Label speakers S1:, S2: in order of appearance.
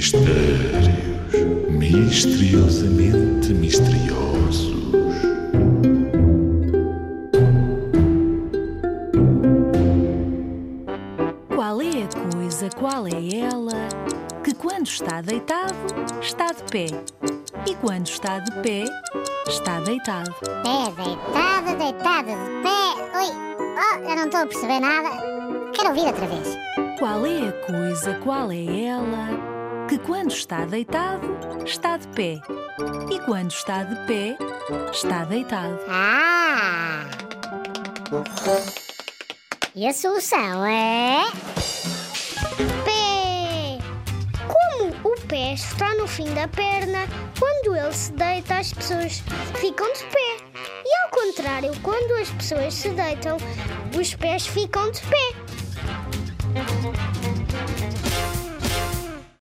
S1: Mistérios misteriosamente misteriosos.
S2: Qual é a coisa, qual é ela, que quando está deitado, está de pé, e quando está de pé, está deitado?
S3: Pé deitado, deitado de pé. Ui, oh, eu não estou a perceber nada. Quero ouvir outra vez.
S2: Qual é a coisa, qual é ela, que quando está deitado, está de pé, e quando está de pé, está deitado?
S3: Ah! E a solução é.
S4: Pé! Como o pé está no fim da perna, quando ele se deita, as pessoas ficam de pé. E ao contrário, quando as pessoas se deitam, os pés ficam de pé.